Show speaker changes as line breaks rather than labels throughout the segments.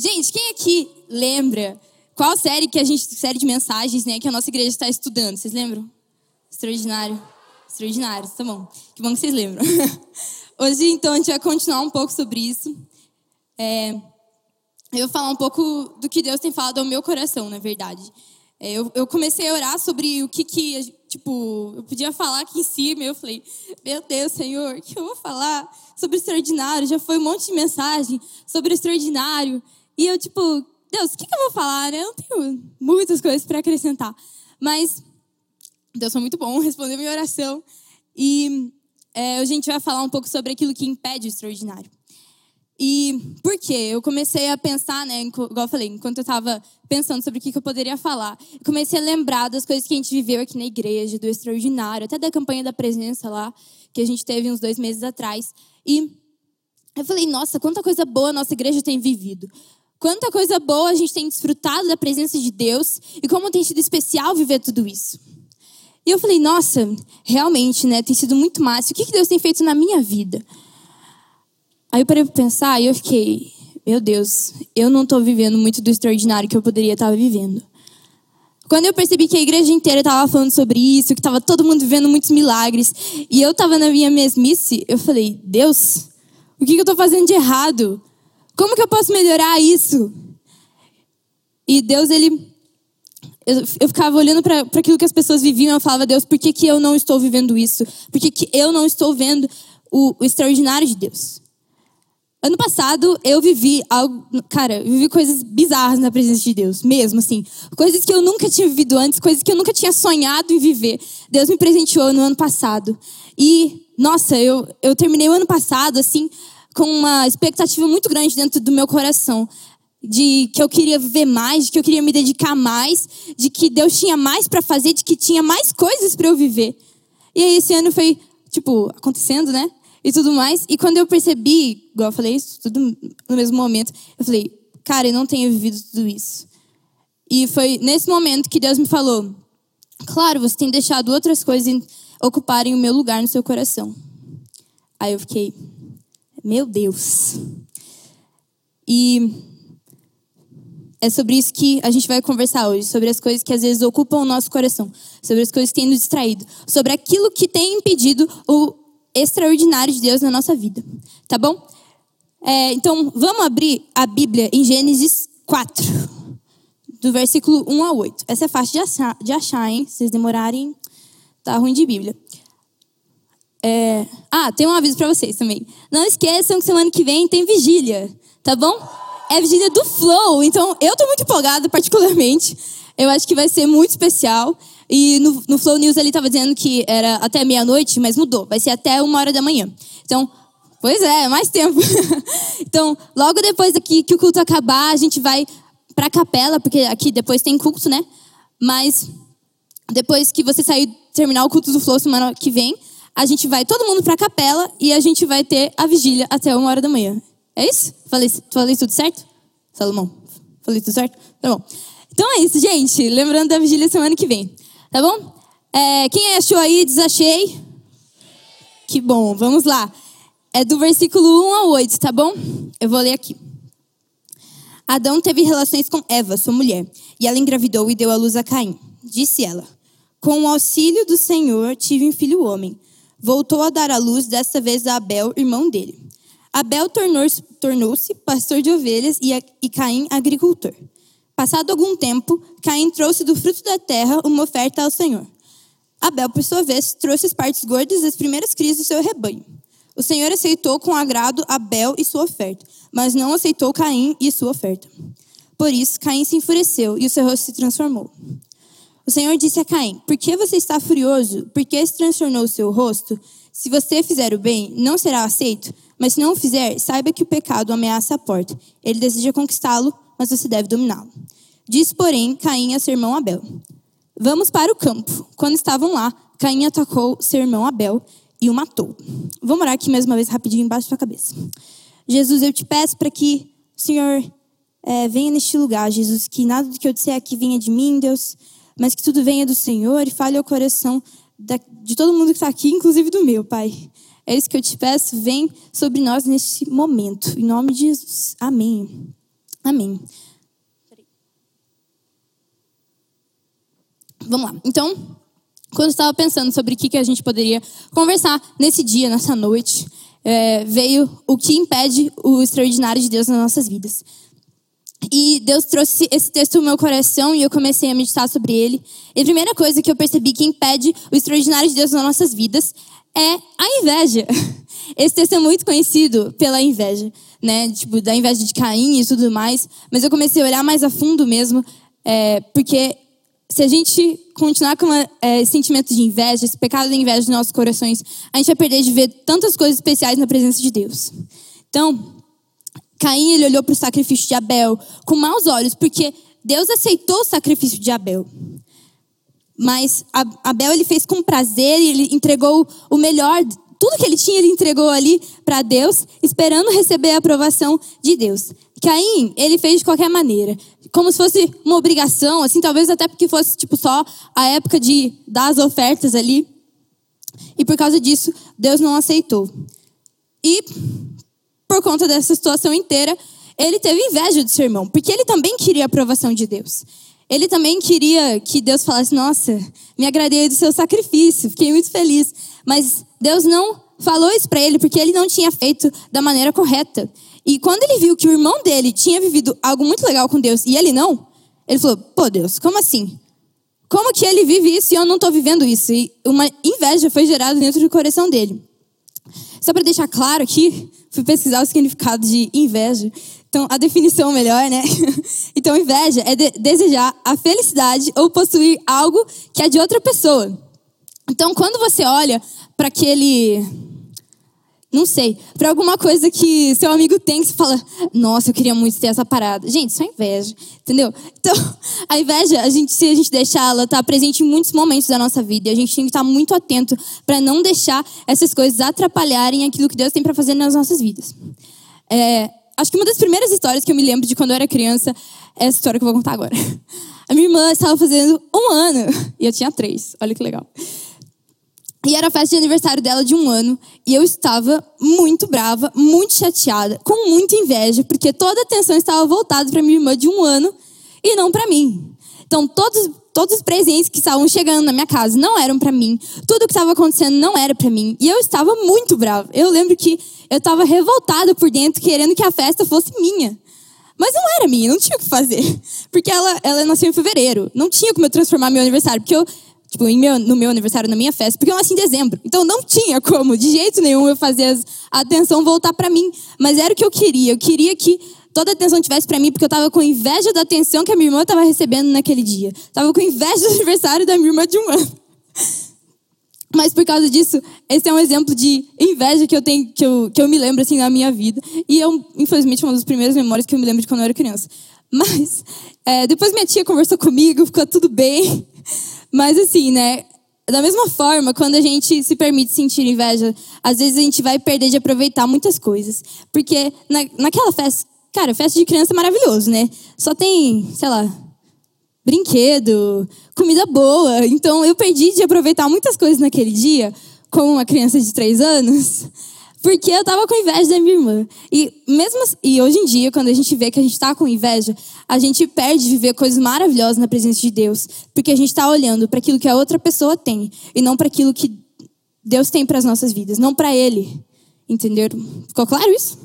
Gente, quem aqui lembra qual série que a gente, série de mensagens, né, que a nossa igreja está estudando? Vocês lembram? Extraordinário. Extraordinário, tá bom. Que bom que vocês lembram. Hoje, então, a gente vai continuar um pouco sobre isso. É, eu vou falar um pouco do que Deus tem falado ao meu coração, na verdade. É, eu, eu, comecei a orar sobre o que, que, tipo, eu podia falar aqui em cima. Eu falei, meu Deus, Senhor, o que eu vou falar sobre o extraordinário? Já foi um monte de mensagem sobre o extraordinário. E eu, tipo, Deus, o que, que eu vou falar? Né? Eu não tenho muitas coisas para acrescentar. Mas Deus foi muito bom, respondeu minha oração. E é, a gente vai falar um pouco sobre aquilo que impede o extraordinário. E por quê? Eu comecei a pensar, né, igual eu falei, enquanto eu estava pensando sobre o que eu poderia falar, comecei a lembrar das coisas que a gente viveu aqui na igreja, do extraordinário, até da campanha da presença lá, que a gente teve uns dois meses atrás. E eu falei, nossa, quanta coisa boa a nossa igreja tem vivido. Quanta coisa boa a gente tem desfrutado da presença de Deus e como tem sido especial viver tudo isso. E eu falei, nossa, realmente, né, tem sido muito massa. O que Deus tem feito na minha vida? Aí eu parei para pensar e eu fiquei, meu Deus, eu não estou vivendo muito do extraordinário que eu poderia estar vivendo. Quando eu percebi que a igreja inteira estava falando sobre isso, que estava todo mundo vivendo muitos milagres, e eu estava na minha mesmice, eu falei, Deus, o que eu estou fazendo de errado? Como que eu posso melhorar isso? E Deus, ele. Eu, eu ficava olhando para aquilo que as pessoas viviam, eu falava, Deus, por que, que eu não estou vivendo isso? Por que, que eu não estou vendo o, o extraordinário de Deus? Ano passado eu vivi algo, cara, eu vivi coisas bizarras na presença de Deus, mesmo assim. Coisas que eu nunca tinha vivido antes, coisas que eu nunca tinha sonhado em viver. Deus me presenteou no ano passado. E, nossa, eu, eu terminei o ano passado, assim, com uma expectativa muito grande dentro do meu coração. De que eu queria viver mais, de que eu queria me dedicar mais, de que Deus tinha mais para fazer, de que tinha mais coisas para eu viver. E aí esse ano foi, tipo, acontecendo, né? e tudo mais. E quando eu percebi, igual eu falei isso tudo no mesmo momento, eu falei, cara, eu não tenho vivido tudo isso. E foi nesse momento que Deus me falou: claro, você tem deixado outras coisas ocuparem o meu lugar no seu coração. Aí eu fiquei, meu Deus. E é sobre isso que a gente vai conversar hoje, sobre as coisas que às vezes ocupam o nosso coração, sobre as coisas que têm nos distraído, sobre aquilo que tem impedido o extraordinário de Deus na nossa vida, tá bom? É, então, vamos abrir a Bíblia em Gênesis 4, do versículo 1 a 8. Essa é fácil de achar, de achar hein? Se vocês demorarem, tá ruim de Bíblia. É... Ah, tem um aviso para vocês também. Não esqueçam que semana que vem tem vigília, tá bom? É vigília do Flow, então eu tô muito empolgada particularmente. Eu acho que vai ser muito especial. E no, no Flow News ele estava dizendo que era até meia-noite, mas mudou. Vai ser até uma hora da manhã. Então, pois é, mais tempo. então, logo depois daqui que o culto acabar, a gente vai para a capela, porque aqui depois tem culto, né? Mas depois que você sair, terminar o culto do Flow semana que vem, a gente vai todo mundo para a capela e a gente vai ter a vigília até uma hora da manhã. É isso? Falei, falei tudo certo? Salomão, falei tudo certo? Tá bom. Então é isso, gente. Lembrando da vigília semana que vem. Tá bom? É, quem achou aí, desachei? Que bom, vamos lá. É do versículo 1 ao 8, tá bom? Eu vou ler aqui. Adão teve relações com Eva, sua mulher, e ela engravidou e deu à luz a Caim. Disse ela: Com o auxílio do Senhor tive um filho homem. Voltou a dar à luz, desta vez a Abel, irmão dele. Abel tornou-se tornou pastor de ovelhas e, e Caim agricultor. Passado algum tempo, Caim trouxe do fruto da terra uma oferta ao Senhor. Abel, por sua vez, trouxe as partes gordas das primeiras crias do seu rebanho. O Senhor aceitou com agrado Abel e sua oferta, mas não aceitou Caim e sua oferta. Por isso, Caim se enfureceu e o seu rosto se transformou. O Senhor disse a Caim: Por que você está furioso? Por que se transtornou o seu rosto? Se você fizer o bem, não será aceito, mas se não o fizer, saiba que o pecado ameaça a porta. Ele deseja conquistá-lo, mas você deve dominá-lo. Disse, porém, Caim a seu irmão Abel: Vamos para o campo. Quando estavam lá, Caim atacou seu irmão Abel e o matou. Vamos orar aqui mais uma vez rapidinho embaixo da sua cabeça. Jesus, eu te peço para que o Senhor é, venha neste lugar, Jesus, que nada do que eu disser aqui venha de mim, Deus, mas que tudo venha do Senhor e fale ao coração de todo mundo que está aqui, inclusive do meu, Pai. É isso que eu te peço, vem sobre nós neste momento. Em nome de Jesus. Amém. Amém. Vamos lá. Então, quando eu estava pensando sobre o que, a gente poderia conversar nesse dia, nessa noite, é, veio o que impede o extraordinário de Deus nas nossas vidas. E Deus trouxe esse texto no meu coração e eu comecei a meditar sobre ele. E a primeira coisa que eu percebi que impede o extraordinário de Deus nas nossas vidas é a inveja. Esse texto é muito conhecido pela inveja, né? Tipo, da inveja de Caim e tudo mais. Mas eu comecei a olhar mais a fundo mesmo, é, porque se a gente continuar com uma, é, esse sentimento de inveja, esse pecado de inveja nos nossos corações, a gente vai perder de ver tantas coisas especiais na presença de Deus. Então, Caim ele olhou para o sacrifício de Abel com maus olhos, porque Deus aceitou o sacrifício de Abel. Mas Abel ele fez com prazer e ele entregou o melhor, tudo que ele tinha ele entregou ali para Deus, esperando receber a aprovação de Deus. Caim, ele fez de qualquer maneira, como se fosse uma obrigação, assim, talvez até porque fosse tipo só a época de dar as ofertas ali. E por causa disso, Deus não aceitou. E por conta dessa situação inteira, ele teve inveja do seu irmão, porque ele também queria a aprovação de Deus. Ele também queria que Deus falasse: Nossa, me agradei do seu sacrifício, fiquei muito feliz. Mas Deus não falou isso para ele porque ele não tinha feito da maneira correta. E quando ele viu que o irmão dele tinha vivido algo muito legal com Deus e ele não, ele falou: pô, Deus, como assim? Como que ele vive isso e eu não estou vivendo isso? E uma inveja foi gerada dentro do coração dele. Só para deixar claro aqui, fui pesquisar o significado de inveja. Então, a definição melhor, né? Então, inveja é de desejar a felicidade ou possuir algo que é de outra pessoa. Então, quando você olha para aquele não sei, para alguma coisa que seu amigo tem, que você fala, nossa, eu queria muito ter essa parada. Gente, é inveja, entendeu? Então, a inveja, a gente, se a gente deixar ela, tá presente em muitos momentos da nossa vida. E a gente tem que estar muito atento para não deixar essas coisas atrapalharem aquilo que Deus tem para fazer nas nossas vidas. É, acho que uma das primeiras histórias que eu me lembro de quando eu era criança é essa história que eu vou contar agora. A minha irmã estava fazendo um ano e eu tinha três. Olha que legal. E era a festa de aniversário dela de um ano. E eu estava muito brava, muito chateada, com muita inveja, porque toda a atenção estava voltada para minha irmã de um ano e não para mim. Então, todos, todos os presentes que estavam chegando na minha casa não eram para mim. Tudo que estava acontecendo não era para mim. E eu estava muito brava. Eu lembro que eu estava revoltada por dentro, querendo que a festa fosse minha. Mas não era minha, não tinha o que fazer. Porque ela, ela nasceu em fevereiro. Não tinha como eu transformar meu aniversário. Porque eu tipo, meu, no meu aniversário, na minha festa, porque eu nasci em dezembro. Então não tinha como, de jeito nenhum, eu fazer a atenção voltar para mim. Mas era o que eu queria. Eu queria que toda a atenção tivesse para mim, porque eu tava com inveja da atenção que a minha irmã tava recebendo naquele dia. Tava com inveja do aniversário da minha irmã de um ano. Mas por causa disso, esse é um exemplo de inveja que eu tenho, que eu, que eu me lembro assim na minha vida. E eu, infelizmente, uma das primeiras memórias que eu me lembro de quando eu era criança. Mas é, depois minha tia conversou comigo, ficou tudo bem. Mas assim, né? Da mesma forma, quando a gente se permite sentir inveja, às vezes a gente vai perder de aproveitar muitas coisas. Porque na, naquela festa, cara, festa de criança é maravilhoso, né? Só tem, sei lá, brinquedo, comida boa. Então eu perdi de aproveitar muitas coisas naquele dia, como uma criança de três anos. Porque eu tava com inveja da minha irmã. E mesmo assim, e hoje em dia, quando a gente vê que a gente tá com inveja, a gente perde de ver coisas maravilhosas na presença de Deus, porque a gente tá olhando para aquilo que a outra pessoa tem e não para aquilo que Deus tem para as nossas vidas, não para ele. Entenderam? Ficou claro isso?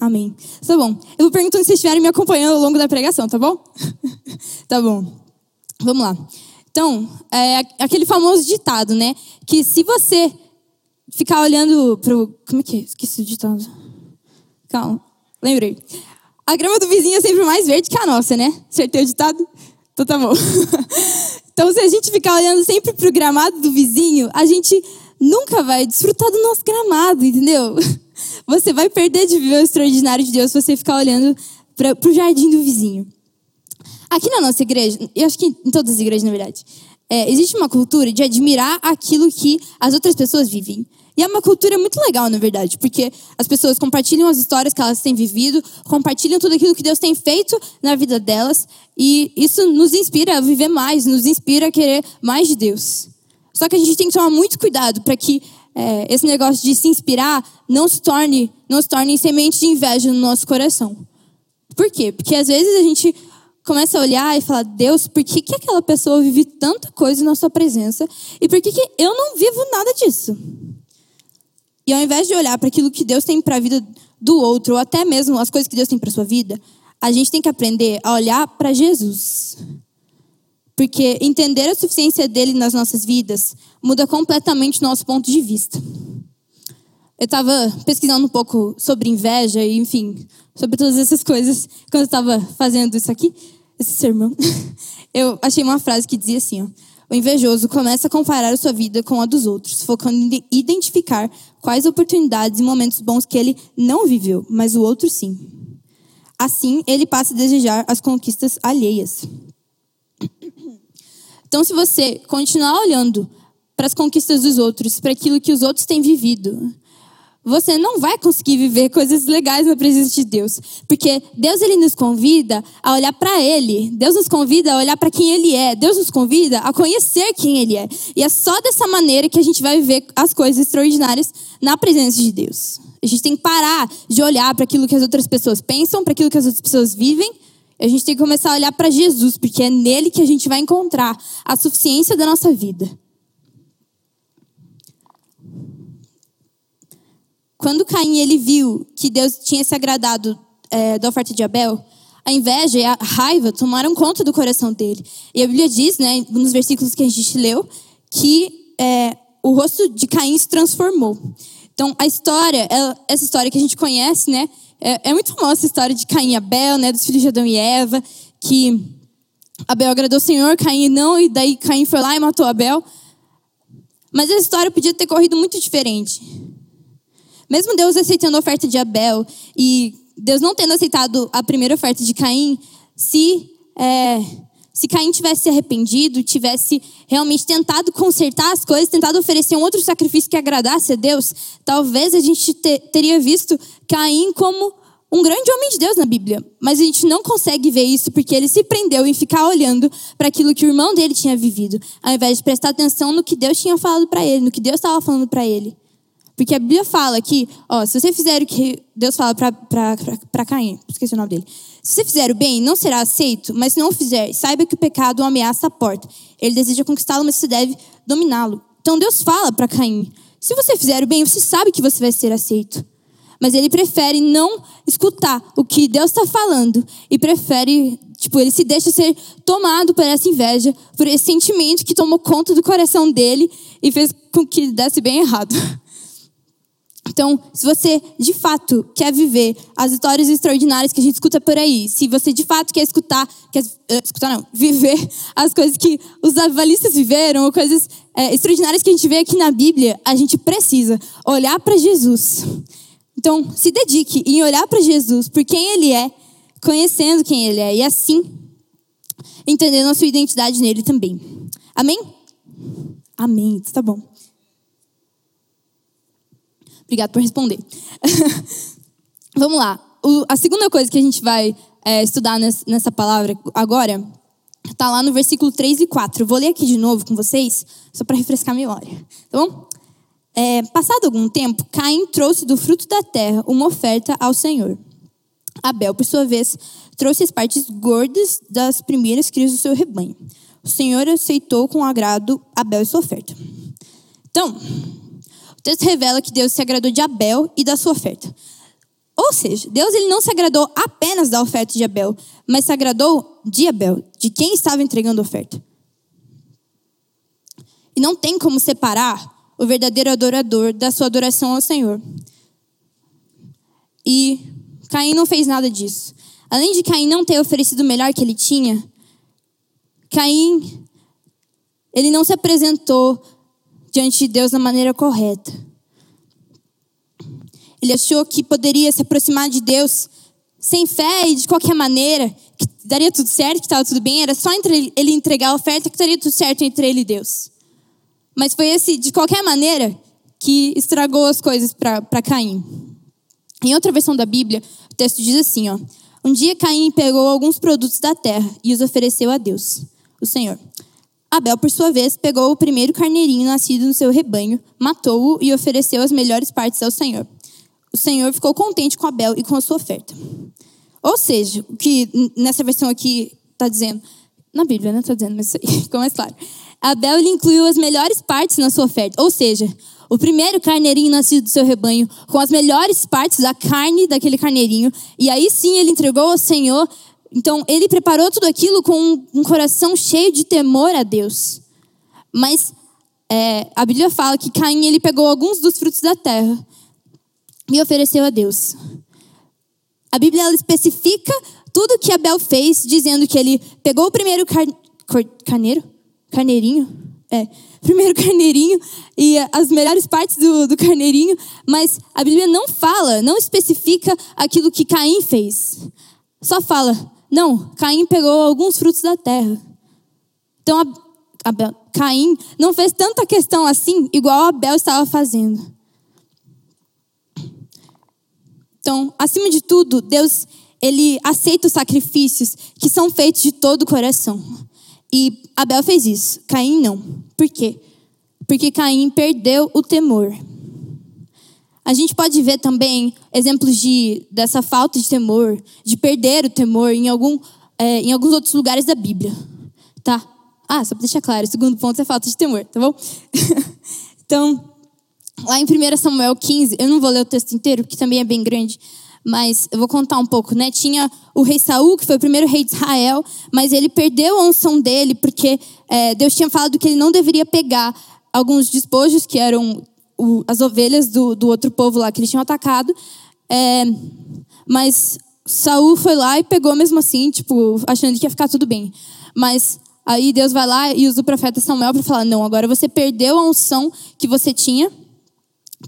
Amém. Tá bom. Eu vou perguntando se vocês estiverem me acompanhando ao longo da pregação, tá bom? tá bom. Vamos lá. Então, é aquele famoso ditado, né? Que se você ficar olhando pro. Como é que é? Esqueci o ditado. Calma. Lembrei. A grama do vizinho é sempre mais verde que a nossa, né? Acertei o ditado? Então tá bom. então, se a gente ficar olhando sempre pro gramado do vizinho, a gente nunca vai desfrutar do nosso gramado, entendeu? Você vai perder de ver o extraordinário de Deus se você ficar olhando para o jardim do vizinho. Aqui na nossa igreja, eu acho que em todas as igrejas, na verdade, é, existe uma cultura de admirar aquilo que as outras pessoas vivem. E é uma cultura muito legal, na verdade, porque as pessoas compartilham as histórias que elas têm vivido, compartilham tudo aquilo que Deus tem feito na vida delas, e isso nos inspira a viver mais, nos inspira a querer mais de Deus. Só que a gente tem que tomar muito cuidado para que é, esse negócio de se inspirar não se torne, não se torne semente de inveja no nosso coração. Por quê? Porque às vezes a gente começa a olhar e falar, Deus, por que, que aquela pessoa vive tanta coisa na sua presença e por que, que eu não vivo nada disso? E ao invés de olhar para aquilo que Deus tem para a vida do outro, ou até mesmo as coisas que Deus tem para sua vida, a gente tem que aprender a olhar para Jesus. Porque entender a suficiência dele nas nossas vidas muda completamente o nosso ponto de vista. Eu estava pesquisando um pouco sobre inveja e, enfim, sobre todas essas coisas quando eu estava fazendo isso aqui, esse sermão. Eu achei uma frase que dizia assim: ó, o invejoso começa a comparar a sua vida com a dos outros, focando em identificar quais oportunidades e momentos bons que ele não viveu, mas o outro sim. Assim, ele passa a desejar as conquistas alheias. Então, se você continuar olhando para as conquistas dos outros, para aquilo que os outros têm vivido, você não vai conseguir viver coisas legais na presença de Deus, porque Deus ele nos convida a olhar para ele. Deus nos convida a olhar para quem ele é. Deus nos convida a conhecer quem ele é. E é só dessa maneira que a gente vai viver as coisas extraordinárias na presença de Deus. A gente tem que parar de olhar para aquilo que as outras pessoas pensam, para aquilo que as outras pessoas vivem. A gente tem que começar a olhar para Jesus, porque é nele que a gente vai encontrar a suficiência da nossa vida. Quando Caim ele viu que Deus tinha se agradado é, da oferta de Abel, a inveja e a raiva tomaram conta do coração dele. E a Bíblia diz, né, nos versículos que a gente leu, que é, o rosto de Caim se transformou. Então, a história, essa história que a gente conhece, né, é, é muito famosa essa história de Caim e Abel, né, dos filhos de Adão e Eva, que Abel agradou o Senhor, Caim não, e daí Caim foi lá e matou Abel. Mas essa história podia ter corrido muito diferente. Mesmo Deus aceitando a oferta de Abel e Deus não tendo aceitado a primeira oferta de Caim, se, é, se Caim tivesse se arrependido, tivesse realmente tentado consertar as coisas, tentado oferecer um outro sacrifício que agradasse a Deus, talvez a gente te, teria visto Caim como um grande homem de Deus na Bíblia, mas a gente não consegue ver isso porque ele se prendeu em ficar olhando para aquilo que o irmão dele tinha vivido, ao invés de prestar atenção no que Deus tinha falado para ele, no que Deus estava falando para ele. Porque a Bíblia fala que, ó, se você fizer o que Deus fala para Caim, esqueci o nome dele. Se você fizer o bem, não será aceito, mas se não o fizer, saiba que o pecado ameaça a porta. Ele deseja conquistá-lo, mas você deve dominá-lo. Então Deus fala para Caim: se você fizer o bem, você sabe que você vai ser aceito. Mas ele prefere não escutar o que Deus está falando e prefere, tipo, ele se deixa ser tomado por essa inveja, por esse sentimento que tomou conta do coração dele e fez com que desse bem errado. Então, se você de fato quer viver as histórias extraordinárias que a gente escuta por aí, se você de fato quer escutar, quer uh, escutar não, viver as coisas que os avalistas viveram, ou coisas é, extraordinárias que a gente vê aqui na Bíblia, a gente precisa olhar para Jesus. Então, se dedique em olhar para Jesus por quem Ele é, conhecendo quem Ele é, e assim entendendo a sua identidade nele também. Amém? Amém. Tá bom. Obrigada por responder. Vamos lá. O, a segunda coisa que a gente vai é, estudar nessa, nessa palavra agora está lá no versículo 3 e 4. Eu vou ler aqui de novo com vocês, só para refrescar a memória. Tá bom? É, passado algum tempo, Caim trouxe do fruto da terra uma oferta ao Senhor. Abel, por sua vez, trouxe as partes gordas das primeiras crias do seu rebanho. O Senhor aceitou com agrado Abel e sua oferta. Então, o texto revela que Deus se agradou de Abel e da sua oferta. Ou seja, Deus ele não se agradou apenas da oferta de Abel, mas se agradou de Abel, de quem estava entregando a oferta. E não tem como separar o verdadeiro adorador da sua adoração ao Senhor. E Caim não fez nada disso. Além de Caim não ter oferecido o melhor que ele tinha, Caim ele não se apresentou diante de Deus da maneira correta. Ele achou que poderia se aproximar de Deus sem fé e de qualquer maneira, que daria tudo certo, que estava tudo bem, era só entre ele entregar a oferta que daria tudo certo entre ele e Deus. Mas foi esse, de qualquer maneira, que estragou as coisas para Caim. Em outra versão da Bíblia, o texto diz assim: ó, Um dia Caim pegou alguns produtos da terra e os ofereceu a Deus, o Senhor. Abel, por sua vez, pegou o primeiro carneirinho nascido no seu rebanho, matou-o e ofereceu as melhores partes ao Senhor. O Senhor ficou contente com Abel e com a sua oferta. Ou seja, o que nessa versão aqui está dizendo, na Bíblia, né? Está dizendo, mas ficou mais claro. Abel ele incluiu as melhores partes na sua oferta, ou seja, o primeiro carneirinho nascido do seu rebanho, com as melhores partes da carne daquele carneirinho, e aí sim ele entregou ao Senhor. Então ele preparou tudo aquilo com um coração cheio de temor a Deus. Mas é, a Bíblia fala que Caim ele pegou alguns dos frutos da terra e ofereceu a Deus. A Bíblia ela especifica tudo que Abel fez, dizendo que ele pegou o primeiro car... carneiro, carneirinho, é, primeiro carneirinho e as melhores partes do, do carneirinho, mas a Bíblia não fala, não especifica aquilo que Caim fez. Só fala, não, Caim pegou alguns frutos da terra. Então, Abel, Caim não fez tanta questão assim, igual Abel estava fazendo. Então, acima de tudo, Deus ele aceita os sacrifícios que são feitos de todo o coração. E Abel fez isso, Caim não. Por quê? Porque Caim perdeu o temor. A gente pode ver também exemplos de, dessa falta de temor, de perder o temor em, algum, é, em alguns outros lugares da Bíblia. Tá? Ah, só para deixar claro, o segundo ponto é falta de temor, tá bom? então, lá em 1 Samuel 15, eu não vou ler o texto inteiro, que também é bem grande, mas eu vou contar um pouco, né? Tinha o rei Saul, que foi o primeiro rei de Israel, mas ele perdeu a unção dele porque é, Deus tinha falado que ele não deveria pegar alguns despojos que eram o, as ovelhas do, do outro povo lá que eles tinham atacado. É, mas Saul foi lá e pegou mesmo assim, tipo, achando que ia ficar tudo bem. Mas aí Deus vai lá e usa o profeta Samuel para falar: não, agora você perdeu a unção que você tinha.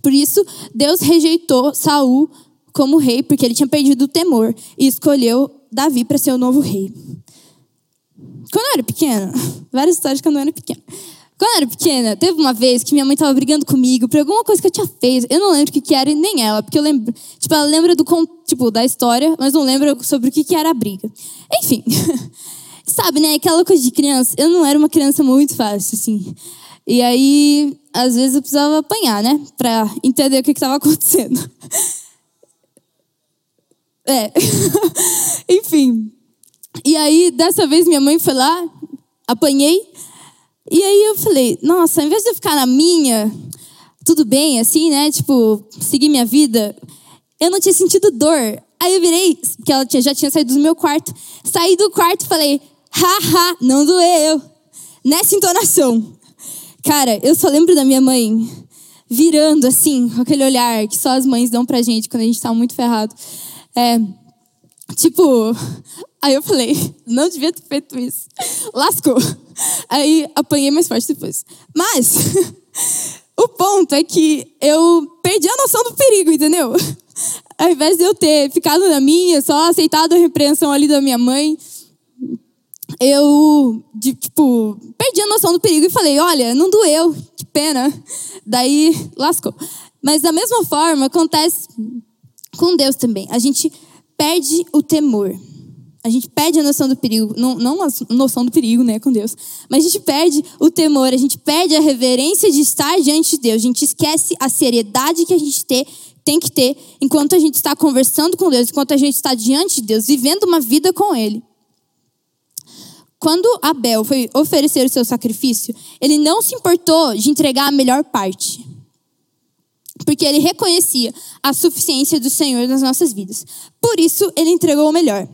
Por isso, Deus rejeitou Saul como rei, porque ele tinha perdido o temor e escolheu Davi para ser o novo rei. Quando eu era pequena, várias histórias quando eu era pequena. Quando eu era pequena, teve uma vez que minha mãe estava brigando comigo por alguma coisa que eu tinha feito. Eu não lembro o que, que era e nem ela, porque eu lembro, tipo, ela lembra do tipo da história, mas não lembra sobre o que, que era a briga. Enfim, sabe, né? Aquela coisa de criança. Eu não era uma criança muito fácil, assim. E aí, às vezes eu precisava apanhar, né? Pra entender o que estava acontecendo. É. Enfim. E aí, dessa vez, minha mãe foi lá, apanhei. E aí eu falei, nossa, ao invés de eu ficar na minha, tudo bem, assim, né? Tipo, seguir minha vida, eu não tinha sentido dor. Aí eu virei, que ela tinha, já tinha saído do meu quarto, saí do quarto e falei, haha, não doeu. Nessa entonação. Cara, eu só lembro da minha mãe virando assim, com aquele olhar que só as mães dão pra gente quando a gente tá muito ferrado. É, tipo, aí eu falei, não devia ter feito isso. Lascou. Aí apanhei mais forte depois. Mas o ponto é que eu perdi a noção do perigo, entendeu? Ao invés de eu ter ficado na minha, só aceitado a repreensão ali da minha mãe, eu, de, tipo, perdi a noção do perigo e falei: olha, não doeu, que pena. Daí lascou. Mas da mesma forma, acontece com Deus também. A gente perde o temor. A gente perde a noção do perigo, não, não a noção do perigo, né, com Deus, mas a gente perde o temor, a gente perde a reverência de estar diante de Deus, a gente esquece a seriedade que a gente ter, tem que ter enquanto a gente está conversando com Deus, enquanto a gente está diante de Deus, vivendo uma vida com Ele. Quando Abel foi oferecer o seu sacrifício, ele não se importou de entregar a melhor parte porque ele reconhecia a suficiência do Senhor nas nossas vidas. Por isso, ele entregou o melhor.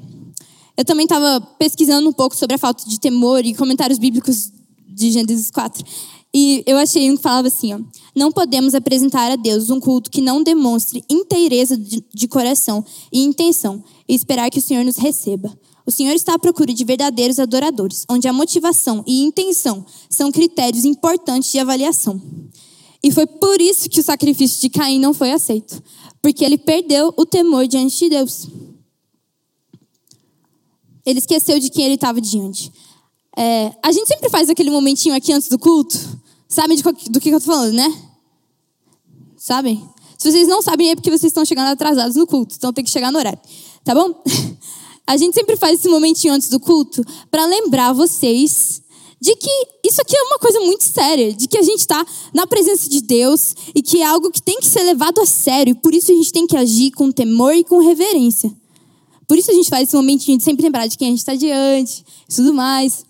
Eu também estava pesquisando um pouco sobre a falta de temor e comentários bíblicos de Gênesis 4. E eu achei um que falava assim: ó, não podemos apresentar a Deus um culto que não demonstre inteireza de, de coração e intenção e esperar que o Senhor nos receba. O Senhor está à procura de verdadeiros adoradores, onde a motivação e intenção são critérios importantes de avaliação. E foi por isso que o sacrifício de Caim não foi aceito. Porque ele perdeu o temor diante de Deus. Ele esqueceu de quem ele estava diante. É, a gente sempre faz aquele momentinho aqui antes do culto. Sabem do que eu estou falando, né? Sabem? Se vocês não sabem, é porque vocês estão chegando atrasados no culto. Então tem que chegar no horário. Tá bom? A gente sempre faz esse momentinho antes do culto para lembrar vocês de que isso aqui é uma coisa muito séria, de que a gente está na presença de Deus e que é algo que tem que ser levado a sério, por isso a gente tem que agir com temor e com reverência. Por isso a gente faz esse momentinho de sempre lembrar de quem a gente está diante e tudo mais.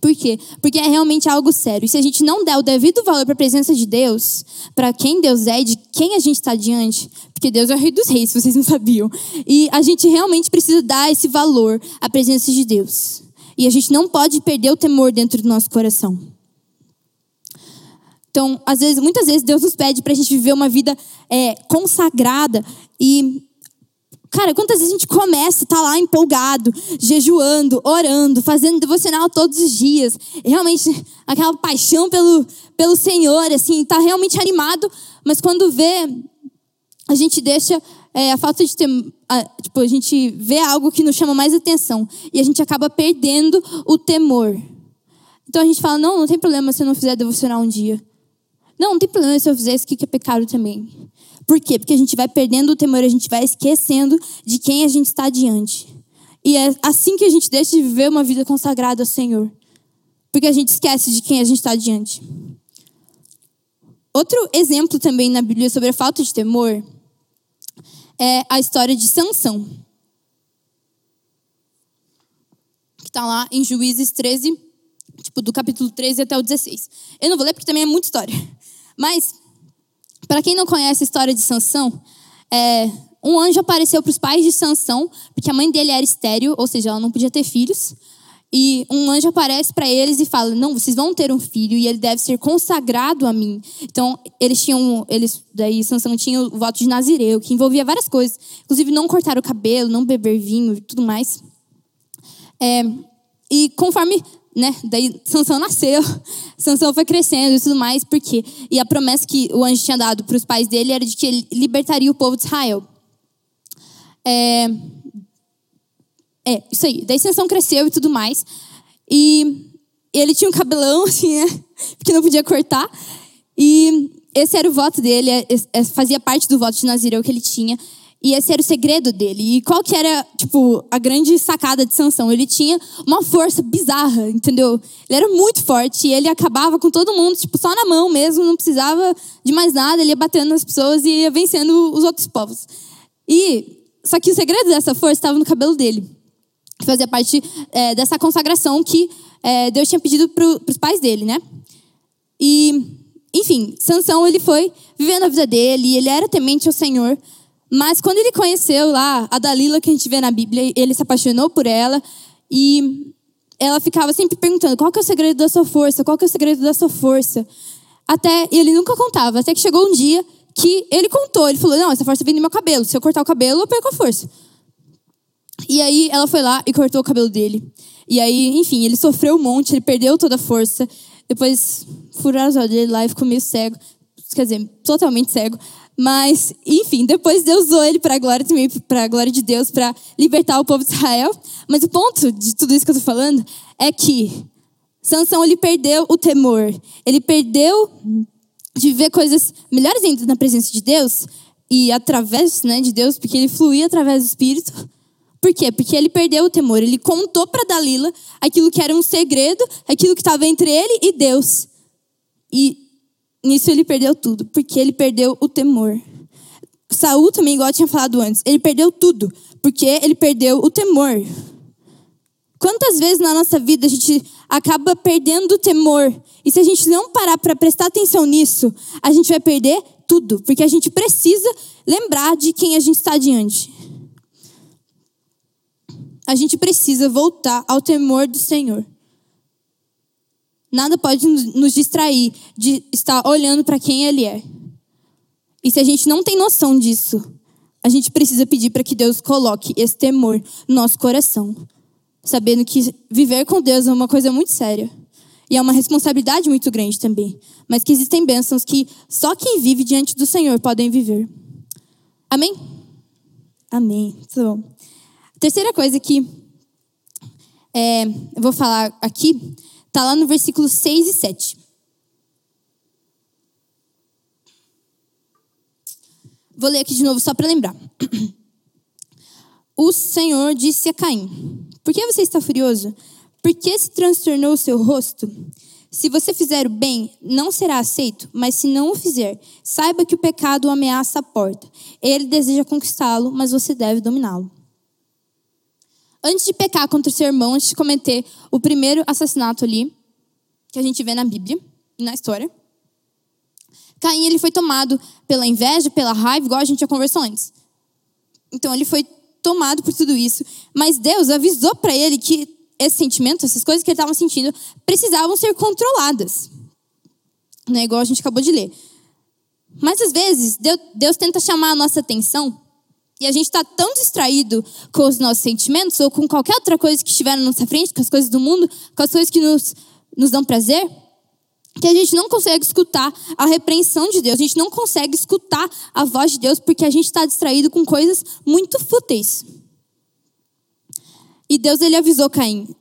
Por quê? Porque é realmente algo sério. E se a gente não der o devido valor para a presença de Deus, para quem Deus é de quem a gente está diante, porque Deus é o Rei dos Reis, se vocês não sabiam. E a gente realmente precisa dar esse valor à presença de Deus. E a gente não pode perder o temor dentro do nosso coração. Então, às vezes, muitas vezes Deus nos pede para a gente viver uma vida é, consagrada e Cara, quantas vezes a gente começa, tá lá empolgado, jejuando, orando, fazendo devocional todos os dias, realmente aquela paixão pelo, pelo Senhor, assim, tá realmente animado, mas quando vê, a gente deixa é, a falta de ter, a, tipo, a gente vê algo que nos chama mais atenção e a gente acaba perdendo o temor. Então a gente fala, não, não tem problema se eu não fizer devocional um dia. Não, não tem problema se eu fizer isso que é pecado também. Por quê? Porque a gente vai perdendo o temor, a gente vai esquecendo de quem a gente está diante. E é assim que a gente deixa de viver uma vida consagrada ao Senhor. Porque a gente esquece de quem a gente está diante. Outro exemplo também na Bíblia sobre a falta de temor é a história de Sansão. Que está lá em Juízes 13, tipo, do capítulo 13 até o 16. Eu não vou ler porque também é muita história. Mas, para quem não conhece a história de Sansão, é, um anjo apareceu para os pais de Sansão, porque a mãe dele era estéril, ou seja, ela não podia ter filhos. E um anjo aparece para eles e fala: "Não, vocês vão ter um filho e ele deve ser consagrado a mim". Então, eles tinham, eles daí Sansão tinha o voto de Nazireu, que envolvia várias coisas, inclusive não cortar o cabelo, não beber vinho e tudo mais. É, e conforme né? Daí Sansão nasceu, Sansão foi crescendo e tudo mais, porque e a promessa que o anjo tinha dado para os pais dele era de que ele libertaria o povo de Israel. É, é isso aí. Daí Sansão cresceu e tudo mais, e ele tinha um cabelão assim, né? Porque não podia cortar. E esse era o voto dele, é, é, fazia parte do voto de Nazireu que ele tinha. E esse era o segredo dele. E qual que era, tipo, a grande sacada de Sansão? Ele tinha uma força bizarra, entendeu? Ele era muito forte e ele acabava com todo mundo, tipo, só na mão mesmo, não precisava de mais nada, ele ia batendo nas pessoas e ia vencendo os outros povos. E só que o segredo dessa força estava no cabelo dele. Fazia parte é, dessa consagração que é, Deus tinha pedido para os pais dele, né? E, enfim, Sansão, ele foi vivendo a vida dele, ele era temente ao Senhor, mas quando ele conheceu lá a Dalila que a gente vê na Bíblia, ele se apaixonou por ela e ela ficava sempre perguntando: qual que é o segredo da sua força? Qual que é o segredo da sua força? Até ele nunca contava, até que chegou um dia que ele contou, ele falou: "Não, essa força vem do meu cabelo. Se eu cortar o cabelo, eu perco a força". E aí ela foi lá e cortou o cabelo dele. E aí, enfim, ele sofreu um monte, ele perdeu toda a força. Depois furaram os olhos dele lá e ficou meio cego. Quer dizer, totalmente cego. Mas, enfim, depois Deus usou ele para a glória também, para a glória de Deus, para libertar o povo de Israel. Mas o ponto de tudo isso que eu estou falando é que Sansão ele perdeu o temor, ele perdeu de viver coisas melhores ainda na presença de Deus e através né, de Deus, porque ele fluía através do Espírito. Por quê? Porque ele perdeu o temor. Ele contou para Dalila aquilo que era um segredo, aquilo que estava entre ele e Deus. E nisso ele perdeu tudo, porque ele perdeu o temor. Saul também, igual eu tinha falado antes, ele perdeu tudo, porque ele perdeu o temor. Quantas vezes na nossa vida a gente acaba perdendo o temor? E se a gente não parar para prestar atenção nisso, a gente vai perder tudo, porque a gente precisa lembrar de quem a gente está diante. A gente precisa voltar ao temor do Senhor. Nada pode nos distrair de estar olhando para quem Ele é. E se a gente não tem noção disso, a gente precisa pedir para que Deus coloque esse temor no nosso coração, sabendo que viver com Deus é uma coisa muito séria. E é uma responsabilidade muito grande também. Mas que existem bênçãos que só quem vive diante do Senhor podem viver. Amém? Amém. Tá bom. A terceira coisa que é, eu vou falar aqui Está lá no versículo 6 e 7. Vou ler aqui de novo só para lembrar. O Senhor disse a Caim: Por que você está furioso? Por que se transtornou o seu rosto? Se você fizer o bem, não será aceito, mas se não o fizer, saiba que o pecado ameaça a porta. Ele deseja conquistá-lo, mas você deve dominá-lo. Antes de pecar contra o seu irmão, antes de cometer o primeiro assassinato ali, que a gente vê na Bíblia, na história, Caim ele foi tomado pela inveja, pela raiva, igual a gente já conversou antes. Então ele foi tomado por tudo isso, mas Deus avisou para ele que esse sentimento, essas coisas que ele estava sentindo, precisavam ser controladas. Né? Igual a gente acabou de ler. Mas às vezes, Deus tenta chamar a nossa atenção e a gente está tão distraído com os nossos sentimentos ou com qualquer outra coisa que estiver na nossa frente, com as coisas do mundo, com as coisas que nos, nos dão prazer, que a gente não consegue escutar a repreensão de Deus, a gente não consegue escutar a voz de Deus porque a gente está distraído com coisas muito fúteis. E Deus ele avisou Caim: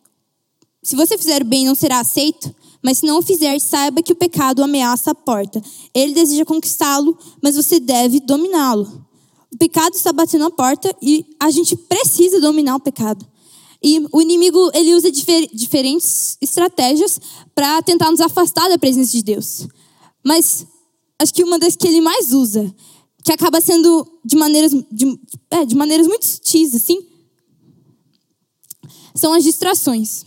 se você fizer o bem, não será aceito, mas se não o fizer, saiba que o pecado ameaça a porta. Ele deseja conquistá-lo, mas você deve dominá-lo. Pecado está batendo a porta e a gente precisa dominar o pecado. E o inimigo, ele usa difer diferentes estratégias para tentar nos afastar da presença de Deus. Mas acho que uma das que ele mais usa, que acaba sendo de maneiras, de, é, de maneiras muito sutis, assim, são as distrações.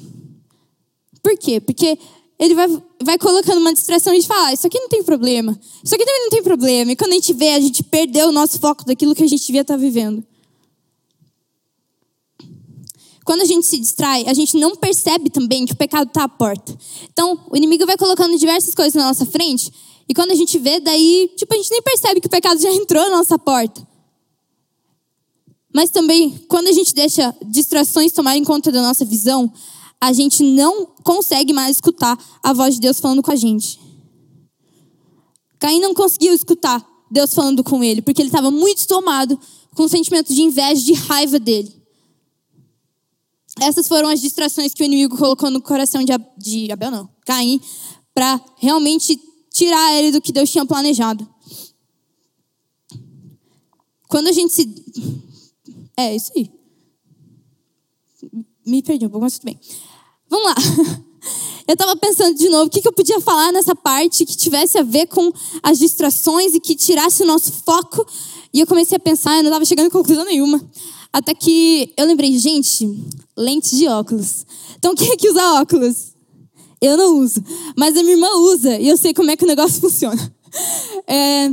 Por quê? Porque ele vai, vai colocando uma distração e fala, ah, isso aqui não tem problema, isso aqui também não tem problema. E quando a gente vê, a gente perdeu o nosso foco daquilo que a gente devia estar vivendo. Quando a gente se distrai, a gente não percebe também que o pecado está à porta. Então, o inimigo vai colocando diversas coisas na nossa frente, e quando a gente vê, daí, tipo, a gente nem percebe que o pecado já entrou na nossa porta. Mas também, quando a gente deixa distrações tomarem conta da nossa visão, a gente não consegue mais escutar a voz de Deus falando com a gente. Caim não conseguiu escutar Deus falando com ele, porque ele estava muito tomado com o sentimento de inveja, de raiva dele. Essas foram as distrações que o inimigo colocou no coração de, de Abel, não, Caim, para realmente tirar ele do que Deus tinha planejado. Quando a gente se. É, isso aí. Me perdi um pouco, mas tudo bem. Vamos lá. Eu estava pensando de novo o que, que eu podia falar nessa parte que tivesse a ver com as distrações e que tirasse o nosso foco. E eu comecei a pensar, eu não estava chegando a conclusão nenhuma. Até que eu lembrei, gente, lentes de óculos. Então quem é que usa óculos? Eu não uso. Mas a minha irmã usa e eu sei como é que o negócio funciona. É,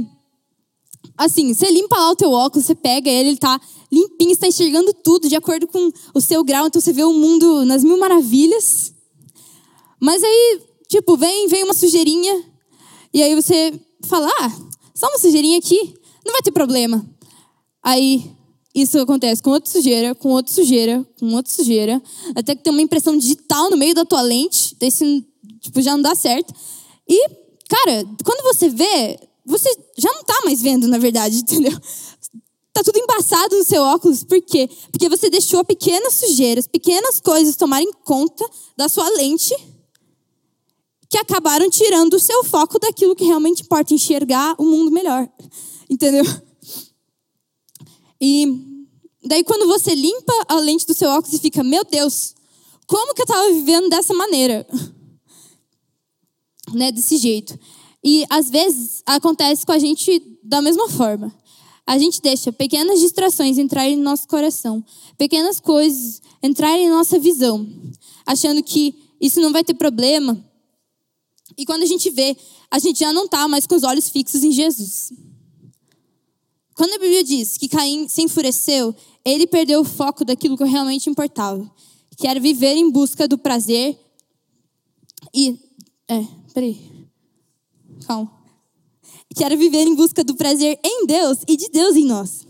assim, você limpa lá o teu óculos, você pega ele, ele tá limpinho, está enxergando tudo de acordo com o seu grau, então você vê o mundo nas mil maravilhas. Mas aí, tipo, vem, vem uma sujeirinha, e aí você fala, ah, só uma sujeirinha aqui, não vai ter problema. Aí isso acontece com outra sujeira, com outra sujeira, com outra sujeira, até que tem uma impressão digital no meio da tua lente, desse, tipo, já não dá certo. E, cara, quando você vê, você já não tá mais vendo, na verdade, entendeu? Tá tudo embaçado no seu óculos, por quê? Porque você deixou pequenas sujeiras, pequenas coisas tomarem conta da sua lente que acabaram tirando o seu foco daquilo que realmente importa, enxergar o mundo melhor. Entendeu? E daí quando você limpa a lente do seu óculos e fica, meu Deus, como que eu estava vivendo dessa maneira? né, desse jeito. E às vezes acontece com a gente da mesma forma. A gente deixa pequenas distrações entrarem no nosso coração, pequenas coisas entrarem na nossa visão, achando que isso não vai ter problema. E quando a gente vê, a gente já não está mais com os olhos fixos em Jesus. Quando a Bíblia diz que Caim se enfureceu, ele perdeu o foco daquilo que realmente importava, que era viver em busca do prazer e. É, peraí. Calma. Que era viver em busca do prazer em Deus e de Deus em nós.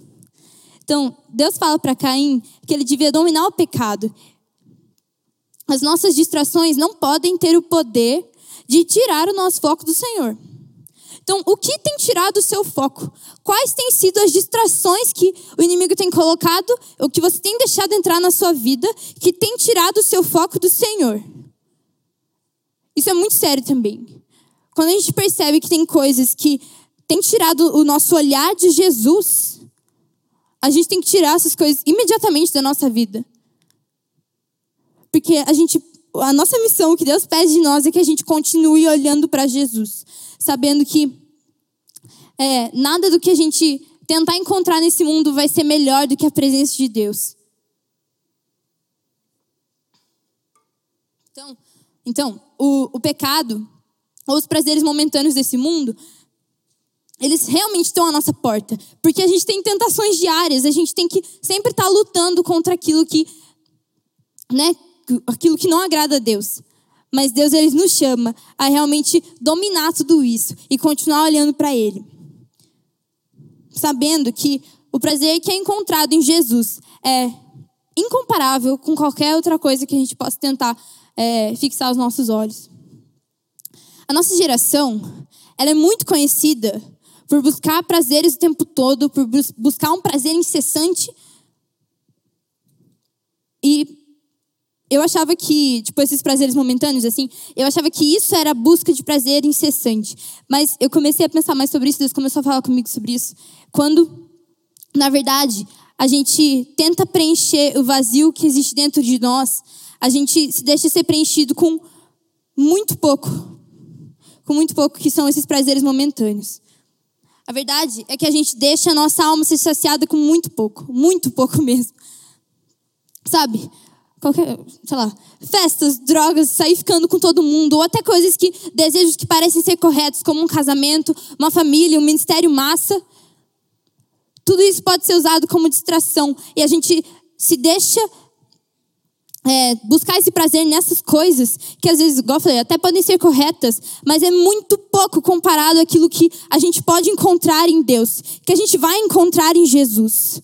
Então, Deus fala para Caim que ele devia dominar o pecado. As nossas distrações não podem ter o poder de tirar o nosso foco do Senhor. Então, o que tem tirado o seu foco? Quais têm sido as distrações que o inimigo tem colocado, o que você tem deixado entrar na sua vida, que tem tirado o seu foco do Senhor? Isso é muito sério também. Quando a gente percebe que tem coisas que têm tirado o nosso olhar de Jesus, a gente tem que tirar essas coisas imediatamente da nossa vida. Porque a gente a nossa missão, o que Deus pede de nós é que a gente continue olhando para Jesus, sabendo que é, nada do que a gente tentar encontrar nesse mundo vai ser melhor do que a presença de Deus. Então, então o, o pecado, ou os prazeres momentâneos desse mundo, eles realmente estão à nossa porta. Porque a gente tem tentações diárias, a gente tem que sempre estar lutando contra aquilo que, né, aquilo que não agrada a Deus. Mas Deus ele nos chama a realmente dominar tudo isso e continuar olhando para Ele. Sabendo que o prazer que é encontrado em Jesus é incomparável com qualquer outra coisa que a gente possa tentar é, fixar os nossos olhos. A nossa geração, ela é muito conhecida por buscar prazeres o tempo todo, por buscar um prazer incessante. E eu achava que, tipo, esses prazeres momentâneos, assim, eu achava que isso era a busca de prazer incessante. Mas eu comecei a pensar mais sobre isso, Deus começou a falar comigo sobre isso. Quando, na verdade, a gente tenta preencher o vazio que existe dentro de nós, a gente se deixa ser preenchido com muito pouco. Com muito pouco, que são esses prazeres momentâneos. A verdade é que a gente deixa a nossa alma ser saciada com muito pouco, muito pouco mesmo. Sabe? qualquer, sei lá, festas, drogas, sair ficando com todo mundo, ou até coisas que, desejos que parecem ser corretos, como um casamento, uma família, um ministério massa. Tudo isso pode ser usado como distração e a gente se deixa é, buscar esse prazer nessas coisas, que às vezes, igual eu falei, até podem ser corretas, mas é muito pouco comparado àquilo que a gente pode encontrar em Deus, que a gente vai encontrar em Jesus.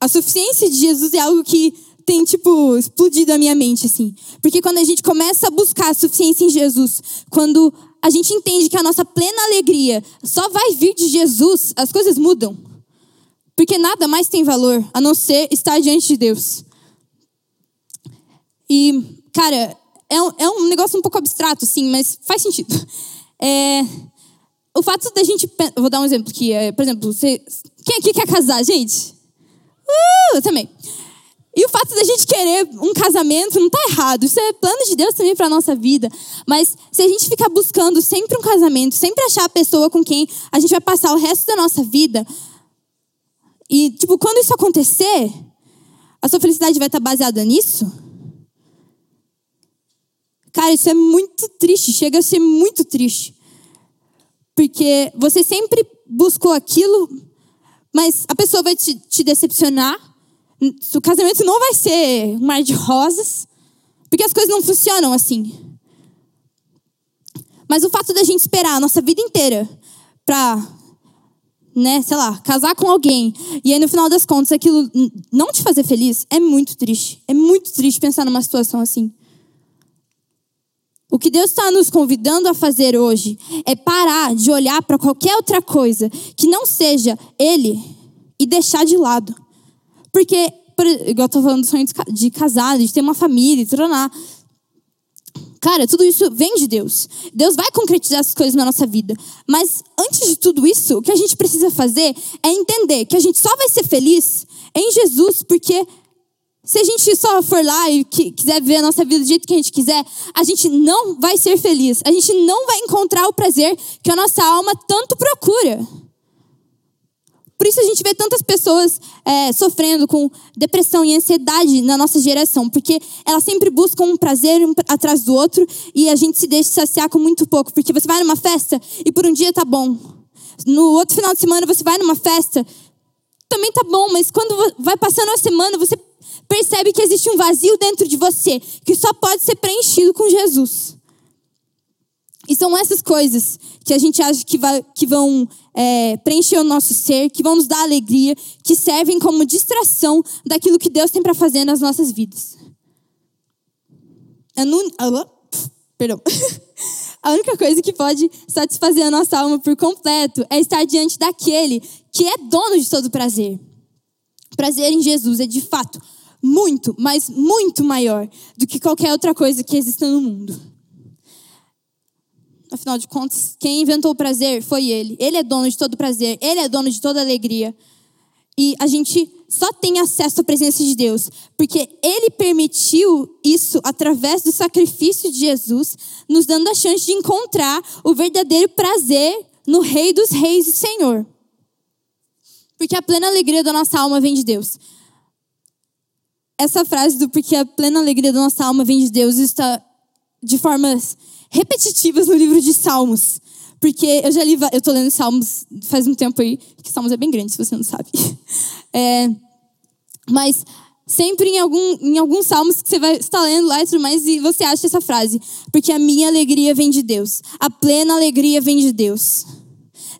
A suficiência de Jesus é algo que tem, tipo, explodido a minha mente, assim. Porque quando a gente começa a buscar a suficiência em Jesus, quando a gente entende que a nossa plena alegria só vai vir de Jesus, as coisas mudam. Porque nada mais tem valor a não ser estar diante de Deus. E, cara, é um, é um negócio um pouco abstrato, sim, mas faz sentido. É, o fato da gente. Vou dar um exemplo aqui. É, por exemplo, você, quem aqui quer casar, gente? Uh, eu também. E o fato da gente querer um casamento não está errado. Isso é plano de Deus também para nossa vida. Mas se a gente ficar buscando sempre um casamento, sempre achar a pessoa com quem a gente vai passar o resto da nossa vida, e, tipo, quando isso acontecer, a sua felicidade vai estar tá baseada nisso? Cara, isso é muito triste. Chega a ser muito triste. Porque você sempre buscou aquilo, mas a pessoa vai te, te decepcionar o casamento não vai ser um mar de rosas, porque as coisas não funcionam assim. Mas o fato da gente esperar a nossa vida inteira para, né, sei lá, casar com alguém e aí no final das contas aquilo não te fazer feliz é muito triste. É muito triste pensar numa situação assim. O que Deus está nos convidando a fazer hoje é parar de olhar para qualquer outra coisa que não seja Ele e deixar de lado. Porque, por, igual eu tô falando do sonho de casar, de ter uma família, de tronar. Cara, tudo isso vem de Deus. Deus vai concretizar essas coisas na nossa vida. Mas antes de tudo isso, o que a gente precisa fazer é entender que a gente só vai ser feliz em Jesus, porque se a gente só for lá e quiser ver a nossa vida do jeito que a gente quiser, a gente não vai ser feliz. A gente não vai encontrar o prazer que a nossa alma tanto procura. Por isso a gente vê tantas pessoas é, sofrendo com depressão e ansiedade na nossa geração, porque elas sempre buscam um prazer um atrás do outro e a gente se deixa saciar com muito pouco. Porque você vai numa festa e por um dia tá bom. No outro final de semana você vai numa festa, também tá bom, mas quando vai passando a semana você percebe que existe um vazio dentro de você que só pode ser preenchido com Jesus. E são essas coisas que a gente acha que, vai, que vão é, preencher o nosso ser, que vão nos dar alegria, que servem como distração daquilo que Deus tem para fazer nas nossas vidas. A, nun... Perdão. a única coisa que pode satisfazer a nossa alma por completo é estar diante daquele que é dono de todo prazer. Prazer em Jesus é de fato muito, mas muito maior do que qualquer outra coisa que exista no mundo. Afinal de contas, quem inventou o prazer foi ele. Ele é dono de todo prazer, ele é dono de toda alegria. E a gente só tem acesso à presença de Deus porque ele permitiu isso através do sacrifício de Jesus, nos dando a chance de encontrar o verdadeiro prazer no Rei dos Reis e Senhor. Porque a plena alegria da nossa alma vem de Deus. Essa frase do porque a plena alegria da nossa alma vem de Deus está de formas repetitivas no livro de Salmos. Porque eu já li, eu tô lendo Salmos faz um tempo aí, que Salmos é bem grande, se você não sabe. É, mas sempre em algum, em alguns salmos que você vai estar lendo lá e tudo mais, e você acha essa frase. Porque a minha alegria vem de Deus. A plena alegria vem de Deus.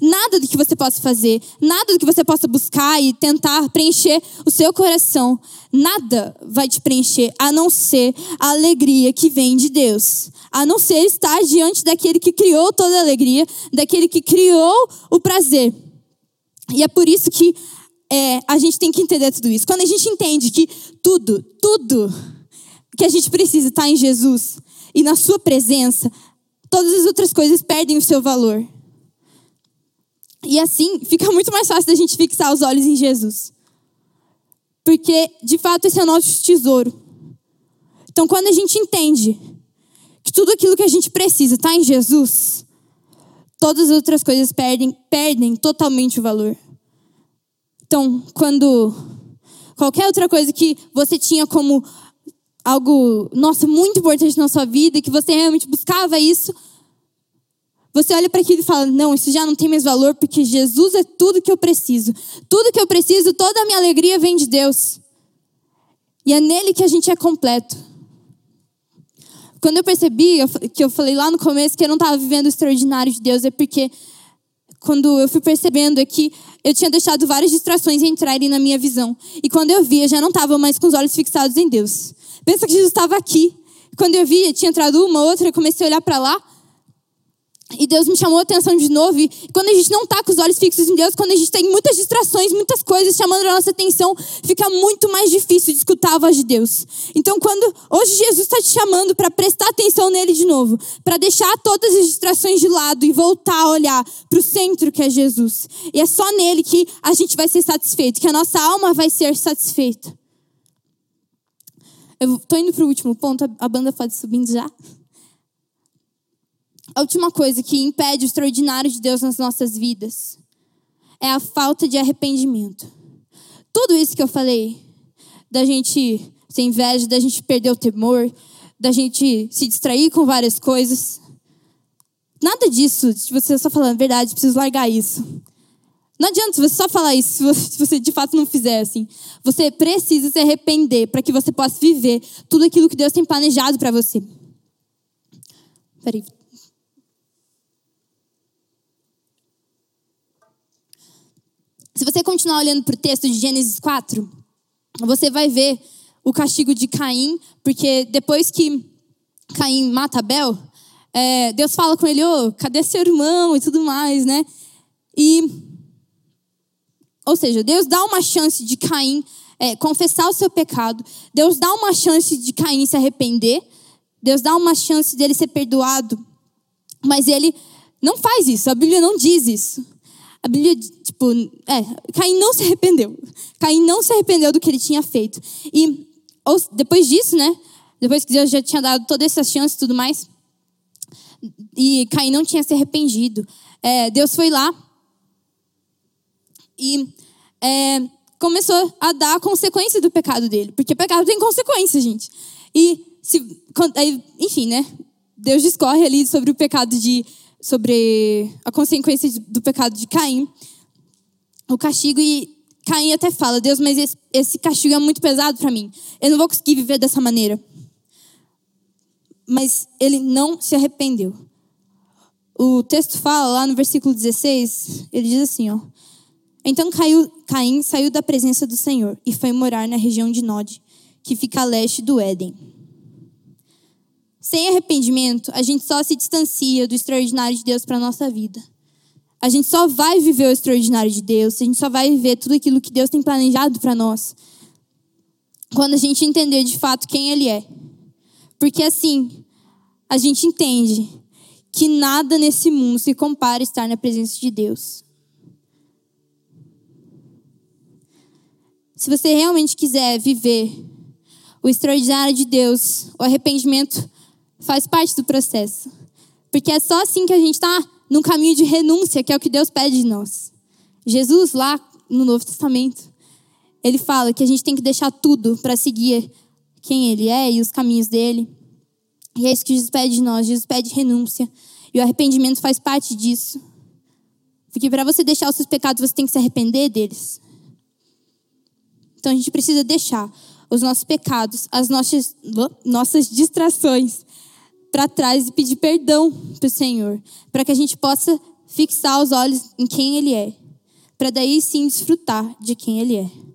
Nada do que você possa fazer, nada do que você possa buscar e tentar preencher o seu coração, nada vai te preencher a não ser a alegria que vem de Deus. A não ser estar diante daquele que criou toda a alegria, daquele que criou o prazer. E é por isso que é, a gente tem que entender tudo isso. Quando a gente entende que tudo, tudo que a gente precisa está em Jesus e na Sua presença, todas as outras coisas perdem o seu valor. E assim, fica muito mais fácil da gente fixar os olhos em Jesus. Porque, de fato, esse é o nosso tesouro. Então, quando a gente entende que tudo aquilo que a gente precisa está em Jesus, todas as outras coisas perdem, perdem totalmente o valor. Então, quando qualquer outra coisa que você tinha como algo, nossa, muito importante na sua vida, que você realmente buscava isso, você olha para aquilo e fala: Não, isso já não tem mais valor, porque Jesus é tudo que eu preciso. Tudo que eu preciso, toda a minha alegria vem de Deus. E é nele que a gente é completo. Quando eu percebi, que eu falei lá no começo que eu não estava vivendo o extraordinário de Deus, é porque quando eu fui percebendo é que eu tinha deixado várias distrações entrarem na minha visão. E quando eu vi, eu já não estava mais com os olhos fixados em Deus. Pensa que Jesus estava aqui. Quando eu vi, tinha entrado uma, outra, eu comecei a olhar para lá. E Deus me chamou a atenção de novo. E quando a gente não está com os olhos fixos em Deus, quando a gente tem muitas distrações, muitas coisas chamando a nossa atenção, fica muito mais difícil de escutar a voz de Deus. Então, quando hoje Jesus está te chamando para prestar atenção nele de novo, para deixar todas as distrações de lado e voltar a olhar para o centro que é Jesus. E é só nele que a gente vai ser satisfeito, que a nossa alma vai ser satisfeita. Eu estou indo para o último ponto, a banda pode subir já. A última coisa que impede o extraordinário de Deus nas nossas vidas é a falta de arrependimento. Tudo isso que eu falei, da gente ser inveja, da gente perder o temor, da gente se distrair com várias coisas. Nada disso, de você só falando, verdade, preciso largar isso. Não adianta você só falar isso se você de fato não fizer assim. Você precisa se arrepender para que você possa viver tudo aquilo que Deus tem planejado para você. Peraí. Se você continuar olhando para o texto de Gênesis 4, você vai ver o castigo de Caim, porque depois que Caim mata Abel, é, Deus fala com ele, ô, oh, cadê seu irmão e tudo mais, né? E, ou seja, Deus dá uma chance de Caim é, confessar o seu pecado, Deus dá uma chance de Caim se arrepender, Deus dá uma chance dele ser perdoado, mas ele não faz isso, a Bíblia não diz isso. A Bíblia, tipo, é, Caim não se arrependeu. Caim não se arrependeu do que ele tinha feito. E ou, depois disso, né? Depois que Deus já tinha dado toda essa chance e tudo mais, e Caim não tinha se arrependido, é, Deus foi lá e é, começou a dar a consequência do pecado dele, porque pecado tem consequência, gente. E se, enfim, né? Deus discorre ali sobre o pecado de sobre a consequência do pecado de Caim, o castigo e Caim até fala: Deus, mas esse, esse castigo é muito pesado para mim. Eu não vou conseguir viver dessa maneira. Mas ele não se arrependeu. O texto fala lá no versículo 16, ele diz assim, ó: Então Caim saiu da presença do Senhor e foi morar na região de Nod, que fica a leste do Éden. Sem arrependimento, a gente só se distancia do extraordinário de Deus para a nossa vida. A gente só vai viver o extraordinário de Deus, a gente só vai viver tudo aquilo que Deus tem planejado para nós. Quando a gente entender de fato quem Ele é. Porque assim, a gente entende que nada nesse mundo se compara a estar na presença de Deus. Se você realmente quiser viver o extraordinário de Deus, o arrependimento faz parte do processo. Porque é só assim que a gente está num caminho de renúncia, que é o que Deus pede de nós. Jesus, lá no Novo Testamento, ele fala que a gente tem que deixar tudo para seguir quem ele é e os caminhos dele. E é isso que Jesus pede de nós. Jesus pede renúncia. E o arrependimento faz parte disso. Porque para você deixar os seus pecados, você tem que se arrepender deles. Então a gente precisa deixar os nossos pecados, as nossas, nossas distrações para trás e pedir perdão para o Senhor, para que a gente possa fixar os olhos em quem Ele é, para daí sim desfrutar de quem Ele é.